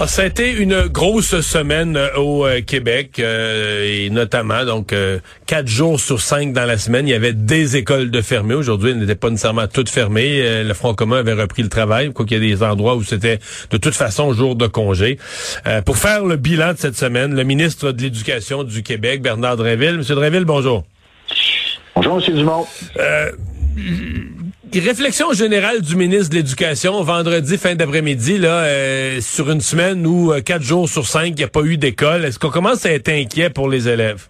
Ah, ça a été une grosse semaine euh, au euh, Québec euh, et notamment donc quatre jours sur cinq dans la semaine, il y avait des écoles de fermées. Aujourd'hui, elles n'étaient pas nécessairement toutes fermées. le Front commun avait repris le travail, quoi qu'il y a des endroits où c'était de toute façon jour de congé. pour faire le bilan de cette semaine, le ministre de l'Éducation du Québec, Bernard Drinville. Monsieur Drinville, bonjour. Bonjour, Monsieur Dumont. Réflexion générale du ministre de l'Éducation vendredi fin d'après-midi là euh, sur une semaine où euh, quatre jours sur cinq il n'y a pas eu d'école. Est-ce qu'on commence à être inquiet pour les élèves?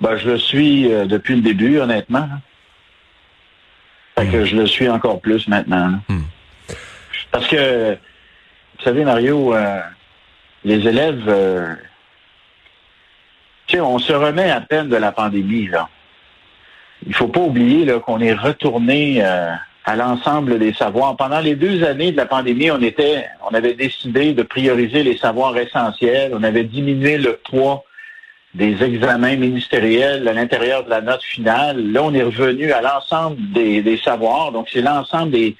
Ben, je le suis euh, depuis le début, honnêtement. Fait que hmm. je le suis encore plus maintenant. Hmm. Parce que, vous savez, Mario, les élèves, tu sais, on se remet à peine de la pandémie, là il faut pas oublier qu'on est retourné euh, à l'ensemble des savoirs. Pendant les deux années de la pandémie, on était, on avait décidé de prioriser les savoirs essentiels. On avait diminué le poids des examens ministériels à l'intérieur de la note finale. Là, on est revenu à l'ensemble des, savoirs. Donc, c'est l'ensemble des,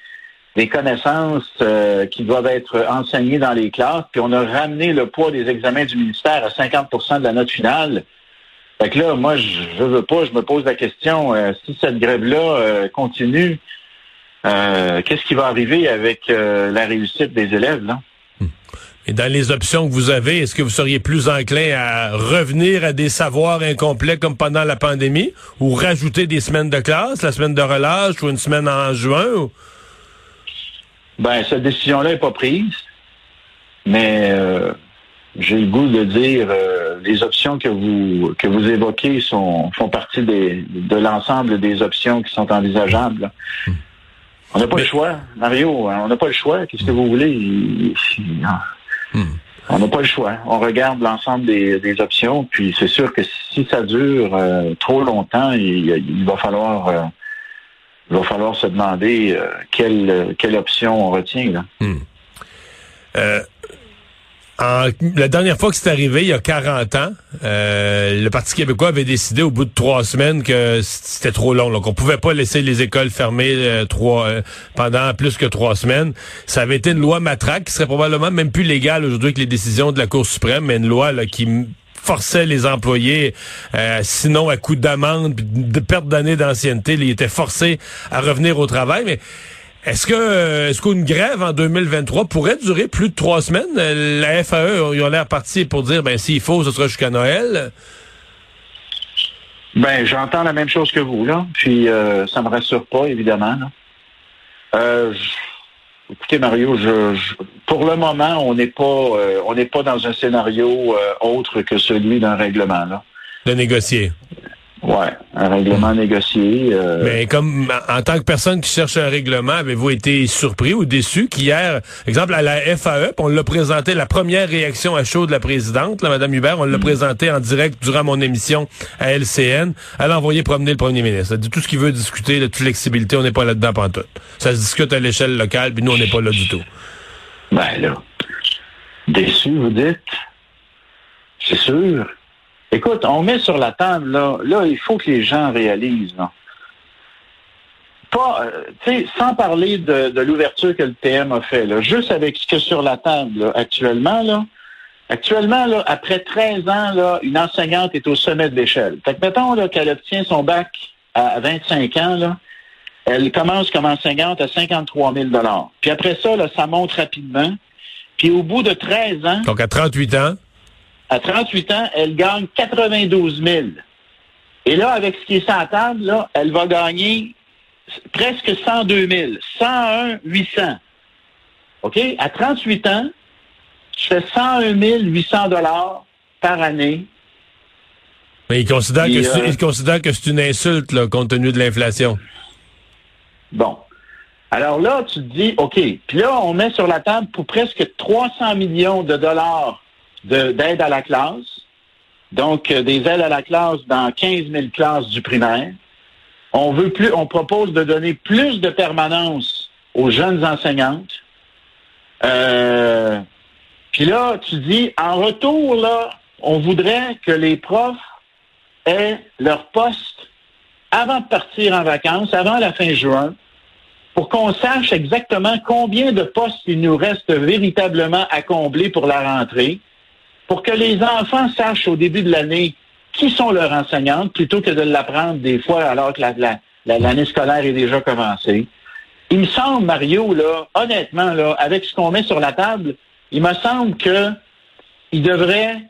connaissances euh, qui doivent être enseignées dans les classes. Puis, on a ramené le poids des examens du ministère à 50% de la note finale. Fait que là, moi, je, veux pas, je me pose la question, euh, si cette grève-là euh, continue, euh, qu'est-ce qui va arriver avec la réussite des élèves, là? Hmm. Et dans les options que vous avez, est-ce que vous seriez plus enclin à revenir à des savoirs incomplets comme pendant la pandémie ou rajouter des semaines de classe, la semaine de relâche ou une semaine en juin? Ben, cette décision-là n'est pas prise. Mais j'ai le goût de dire euh, les options que vous que vous évoquez sont font partie des, de l'ensemble des options qui sont envisageables. Hmm. On n'a pas le choix, Mario. Hein, on n'a pas le choix. Qu'est-ce que vous voulez? Hmm. On n'a pas le choix. On regarde l'ensemble des, des, options, puis c'est sûr que si ça dure euh, trop longtemps, il, va falloir euh, il va falloir se demander quelle quelle option on retient là. Hmm la dernière fois que c'est arrivé, il y a 40 ans, euh, le Parti québécois avait décidé au bout de trois semaines que c'était trop long, qu'on pouvait pas laisser les écoles fermées euh, trois, euh, pendant plus que trois semaines. Ça avait été une loi matraque qui serait probablement même plus légale aujourd'hui que les décisions de la Cour suprême, mais une loi qui forçait les employés, sinon à coup d'amende, de perte d'années d'ancienneté, ils étaient forcés à revenir au travail. Mais est-ce que euh, est-ce qu'une grève en 2023 pourrait durer plus de trois semaines? Euh, la FAE, ils ont l'air partis pour dire ben s'il faut, ce sera jusqu'à Noël. Ben, j'entends la même chose que vous, là. Puis euh, ça me rassure pas, évidemment. écoutez, Mario, je, pour le moment, on n'est pas on n'est pas dans un scénario autre que celui d'un règlement, là. De négocier. Ouais, un règlement négocié. Euh... Mais comme en tant que personne qui cherche un règlement, avez-vous été surpris ou déçu qu'hier, exemple à la FAE, on l'a présenté la première réaction à chaud de la présidente, la Madame Hubert, on l'a mm. présenté en direct durant mon émission à LCN. Elle a envoyé promener le premier ministre. Elle dit tout ce qu'il veut discuter de flexibilité, on n'est pas là-dedans tout. Ça se discute à l'échelle locale, puis nous on n'est pas là du tout. Ben là, déçu, vous dites? C'est sûr. Écoute, on met sur la table, là, il faut que les gens réalisent. Pas, euh, sans parler de, l'ouverture que le PM a fait, là, juste avec ce que sur la table actuellement, là, actuellement, là, après 13 ans, là, une enseignante est au sommet de l'échelle. Fait que mettons là, qu'elle obtient son bac à 25 ans, là, elle commence comme enseignante à 53 000 Puis après ça, là, ça monte rapidement. Puis au bout de 13 ans... Donc à 38 ans à 38 ans, elle gagne 92 000. Et là, avec ce qui est sur la table, là, elle va gagner presque 102 000, 101 800. OK? À 38 ans, je fais 101 800 dollars par année. Mais il considère, que, que c'est une insulte, là, compte tenu de l'inflation. Bon. Alors là, tu te dis, OK. Puis là, on met sur la table pour presque 300 millions de dollars d'aide à la classe, donc euh, des aides à la classe dans 15 000 classes du primaire. On veut plus, on propose de donner plus de permanence aux jeunes enseignantes. Euh, puis là, tu dis, en retour, là, on voudrait que les profs aient leur poste avant de partir en vacances, avant la fin juin, pour qu'on sache exactement combien de postes il nous reste véritablement à combler pour la rentrée, pour que les enfants sachent au début de l'année qui sont leurs enseignantes, plutôt que de l'apprendre des fois alors que l'année scolaire est déjà commencée. Il me semble, Mario, là, honnêtement, là, avec ce qu'on met sur la table, il me semble que il devrait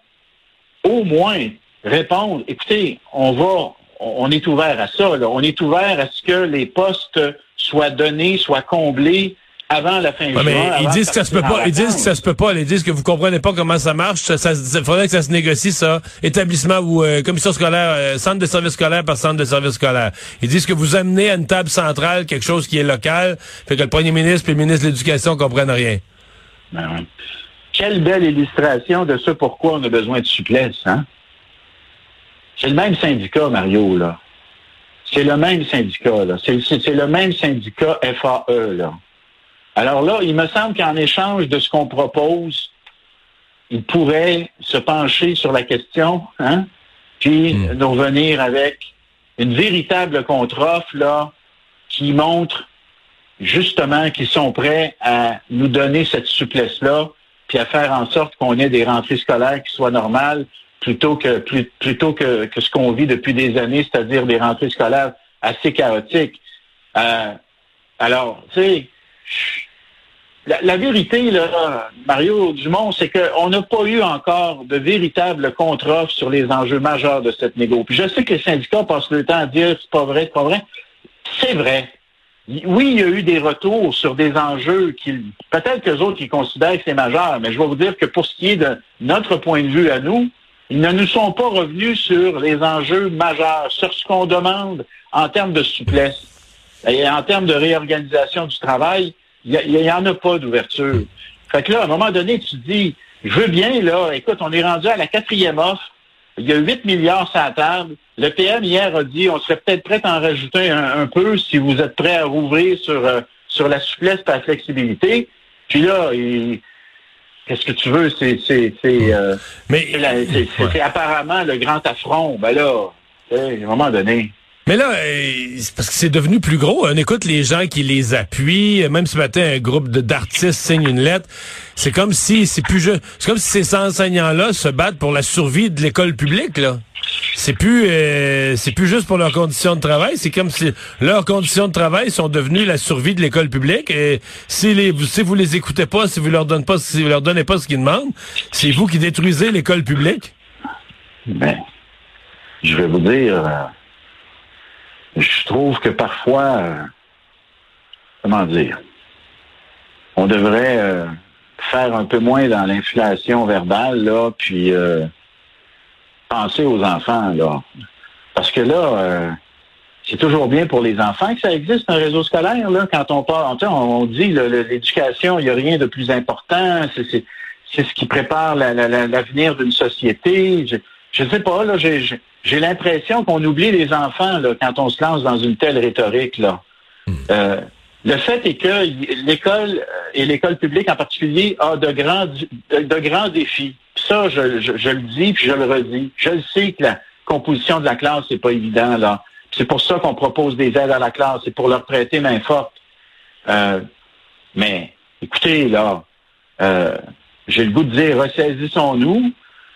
au moins répondre, écoutez, on va, on est ouvert à ça, on est ouvert à ce que les postes soient donnés, soient comblés avant la fin ouais, Mais ils disent que ça se peut pas. Ils disent que ça se peut pas. Ils disent que vous comprenez pas comment ça marche. Ça, faudrait que ça se négocie ça. Établissement ou euh, commission scolaire, euh, centre de service scolaire par centre de service scolaire. Ils disent que vous amenez à une table centrale quelque chose qui est local, fait que le premier ministre et le ministre de l'Éducation comprennent rien. Ben Quelle belle illustration de ce pourquoi on a besoin de souplesse, hein? C'est le même syndicat, Mario, là. C'est le même syndicat, là. C'est le même syndicat FAE, là. Alors là, il me semble qu'en échange de ce qu'on propose, il pourrait se pencher sur la question, hein, puis hmm. nous revenir avec une véritable contre-offre là, qui montre justement qu'ils sont prêts à nous donner cette souplesse-là, puis à faire en sorte qu'on ait des rentrées scolaires qui soient normales, plutôt que plutôt que, ce qu'on vit depuis des années, c'est-à-dire des rentrées scolaires assez chaotiques. Euh, alors, tu sais, la, vérité, Mario Dumont, c'est qu'on n'a pas eu encore de véritable contre-offre sur les enjeux majeurs de cette négo. Puis je sais que les syndicats passent le temps à dire c'est pas vrai, c'est pas vrai. C'est vrai. Oui, il y a eu des retours sur des enjeux qui, peut-être que les autres qui considèrent que c'est majeur, mais je vais vous dire que pour ce qui est de notre point de vue à nous, ils ne nous sont pas revenus sur les enjeux majeurs, sur ce qu'on demande en termes de souplesse et en termes de réorganisation du travail. Il n'y en a pas d'ouverture. Fait que là, à un moment donné, tu te dis, je veux bien, là, écoute, on est rendu à la quatrième offre. Il y a 8 milliards sur la table. Le PM hier a dit, on serait peut-être prêt à en rajouter un, peu si vous êtes prêt à rouvrir sur, euh, sur la souplesse et la flexibilité. Puis là, il, Qu'est-ce que tu veux? C'est c'est c'est euh, c'est apparemment le grand affront. Ben là, à un moment donné. Mais là, euh, c'est parce que c'est devenu plus gros. On écoute les gens qui les appuient. Même ce matin, un groupe d'artistes signe une lettre. C'est comme si c'est plus c'est comme si ces enseignants-là se battent pour la survie de l'école publique. Là, c'est plus euh, c'est plus juste pour leurs conditions de travail. C'est comme si leurs conditions de travail sont devenues la survie de l'école publique. Et si les si vous les écoutez pas, si vous leur donnez pas, si vous leur donnez pas ce qu'ils demandent, c'est vous qui détruisez l'école publique. Ben, je vais vous dire. Euh, je trouve que parfois, euh, comment dire, on devrait euh, faire un peu moins dans l'inflation verbale, là, puis euh, penser aux enfants, là. Parce que là, c'est toujours bien pour les enfants que ça existe un réseau scolaire, là, quand on part, on, dit l'éducation, il n'y a rien de plus important, c'est ce qui prépare l'avenir d'une société. Ne sais pas, là, j'ai j'ai l'impression qu'on oublie les enfants là, quand on se lance dans une telle rhétorique. Là. Hmm. Euh, le fait est que l'école euh, et l'école publique en particulier a de grands, de, grands défis. ça, je, le dis puis je le redis. Je le sais que la composition de la classe, c'est pas évident. là. C'est pour ça qu'on propose des aides à la classe, c'est pour leur prêter main forte. Euh, mais écoutez, là, j'ai le goût de dire ressaisissons-nous,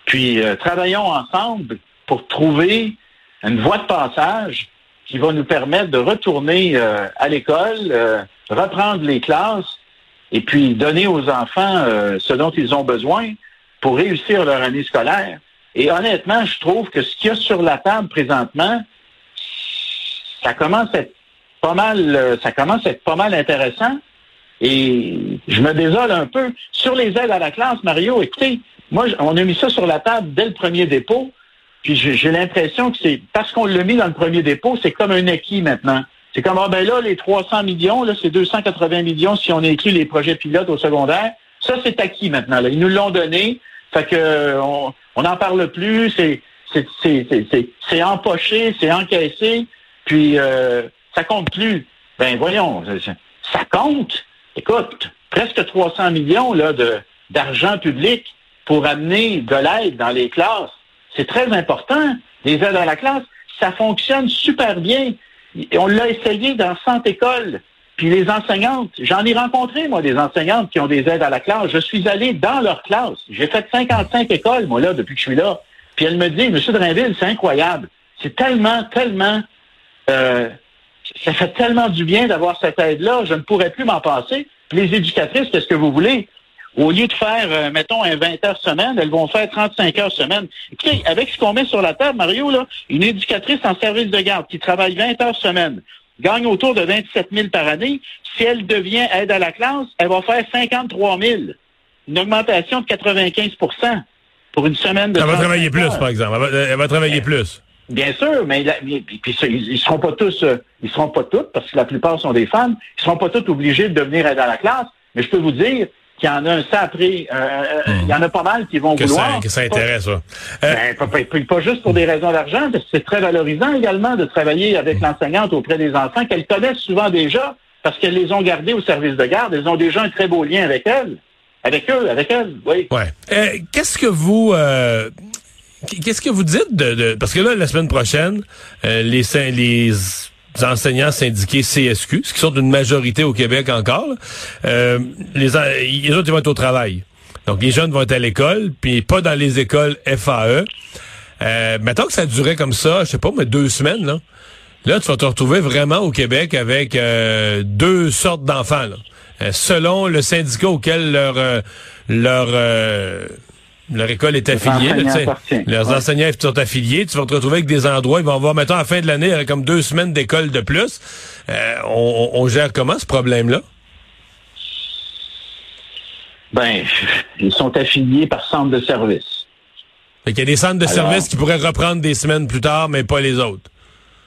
puis travaillons ensemble pour trouver une voie de passage qui va nous permettre de retourner euh, à l'école, euh, reprendre les classes et puis donner aux enfants euh, ce dont ils ont besoin pour réussir leur année scolaire. Et honnêtement, je trouve que ce qu'il y a sur la table présentement, ça commence à être pas mal, ça commence à être pas mal intéressant. Et je me désole un peu. Sur les aides à la classe, Mario, écoutez, moi, on a mis ça sur la table dès le premier dépôt. Puis j'ai l'impression que c'est parce qu'on l'a mis dans le premier dépôt, c'est comme un acquis maintenant. C'est comme, ah ben là, les 300 millions, là, c'est 280 millions si on inclut les projets pilotes au secondaire. Ça, c'est acquis maintenant. Là. Ils nous l'ont donné. Fait que on n'en parle plus. C'est c'est empoché, c'est encaissé. Puis euh, ça compte plus. Ben voyons, ça compte. Écoute, presque 300 millions là, de, d'argent public pour amener de l'aide dans les classes. C'est très important, les aides à la classe. Ça fonctionne super bien. On l'a essayé dans 100 écoles. Puis les enseignantes, j'en ai rencontré, moi, des enseignantes qui ont des aides à la classe. Je suis allé dans leur classe. J'ai fait 55 écoles, moi, là, depuis que je suis là. Puis elle me dit, Monsieur Drainville, c'est incroyable. C'est tellement, tellement, euh, ça fait tellement du bien d'avoir cette aide-là. Je ne pourrais plus m'en passer. Puis les éducatrices, qu'est-ce que vous voulez? Au lieu de faire, euh, mettons, un 20 heures semaine, elles vont faire 35 heures semaine. Écoutez, avec ce qu'on met sur la table, Mario, là, une éducatrice en service de garde qui travaille 20 heures semaine, gagne autour de 27 000 par année. Si elle devient aide à la classe, elle va faire 53 000. Une augmentation de 95% pour une semaine de Elle va travailler plus, par exemple. Elle va, travailler plus. Bien sûr, mais, ils seront pas tous, euh, ils seront pas toutes, parce que la plupart sont des femmes, ils seront pas toutes obligés de devenir aide à la classe. Mais je peux vous dire qu'il y en a un sacré, euh, euh, il y en a pas mal qui vont vouloir. Ça, que ça intéresse, ça. Ben, pas, juste pour des raisons d'argent, parce que c'est très valorisant également de travailler avec l'enseignante auprès des enfants qu'elles connaissent souvent déjà, parce qu'elles les ont gardés au service de garde, elles ont déjà un très beau lien avec elles. Avec eux, avec elles, oui. Ouais. Qu'est-ce que vous Qu'est-ce que vous dites de, parce que là la semaine prochaine euh, les les enseignants syndiqués CSQ, ce qui sont une majorité au Québec encore, euh, les, les autres ils vont être au travail. Donc les jeunes vont être à l'école, puis pas dans les écoles FAE. Euh, mettons que ça durait comme ça, je sais pas, mais deux semaines là. Là, tu vas te retrouver vraiment au Québec avec euh, deux sortes d'enfants, selon le syndicat auquel leur leur leur école est affiliée. leurs enseignants sont affiliés. Tu vas te retrouver avec des endroits, ils vont avoir, mettons, à la fin de l'année, comme deux semaines d'école de plus. Euh, on, gère comment ce problème-là? Ben, ils sont affiliés par centre de service. Il y a des centres de service qui pourraient reprendre des semaines plus tard, mais pas les autres.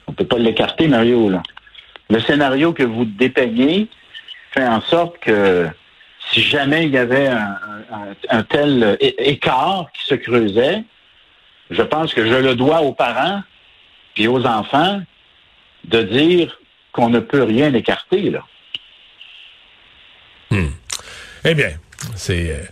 On peut pas l'écarter, Mario. Là. Le scénario que vous dépeignez fait en sorte que si jamais il y avait un, tel écart qui se creusait, je pense que je le dois aux parents puis aux enfants de dire qu'on ne peut rien écarter. Là. Hmm. Eh bien, c'est... Euh,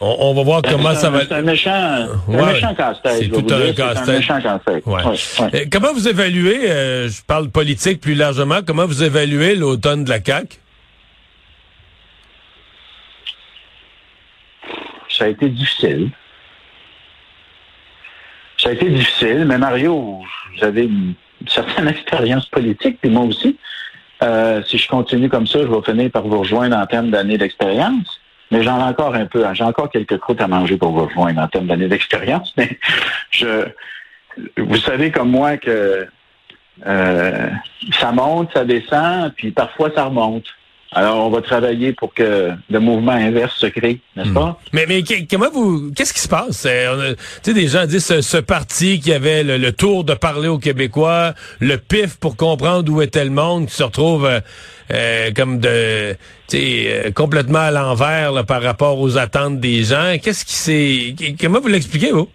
on, va voir comment ça va... C'est un méchant, méchant casse-tête. C'est tout un casse-tête. Euh, comment vous évaluez, euh, je parle politique plus largement, comment vous évaluez l'automne de la CAQ? Ça a été difficile. Ça a été difficile, mais Mario, vous avez une certaine expérience politique, puis moi aussi. Euh, si je continue comme ça, je vais finir par vous rejoindre en termes d'années d'expérience. Mais j'en ai encore un peu. J'ai encore quelques croûtes à manger pour vous rejoindre en termes d'années d'expérience. Mais je, vous savez comme moi que euh, ça monte, ça descend, puis parfois ça remonte. Alors, on va travailler pour que le mouvement inverse se crée, n'est-ce hmm. pas? Mais, mais comment vous, qu'est-ce qui se passe? Tu sais, des gens disent ce, parti qui avait le, tour de parler aux Québécois, le pif pour comprendre où était le monde, qui se retrouve euh, euh, comme de, tu sais, euh, complètement à l'envers par rapport aux attentes des gens. Qu'est-ce qui s'est, comment vous l'expliquez, vous?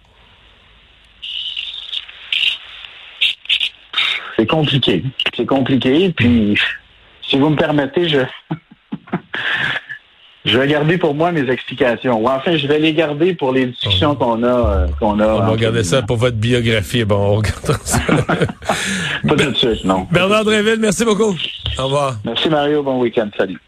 C'est compliqué. C'est compliqué, puis si vous me permettez, je, je vais garder pour moi mes explications. Ou enfin, je vais les garder pour les discussions qu'on a. Euh, qu'on a on va garder ça pour votre biographie. Bon, on regarde ça. Pas tout de suite, non. Bernard Dréville, merci beaucoup. Au revoir. Merci Mario. Bon week-end. Salut.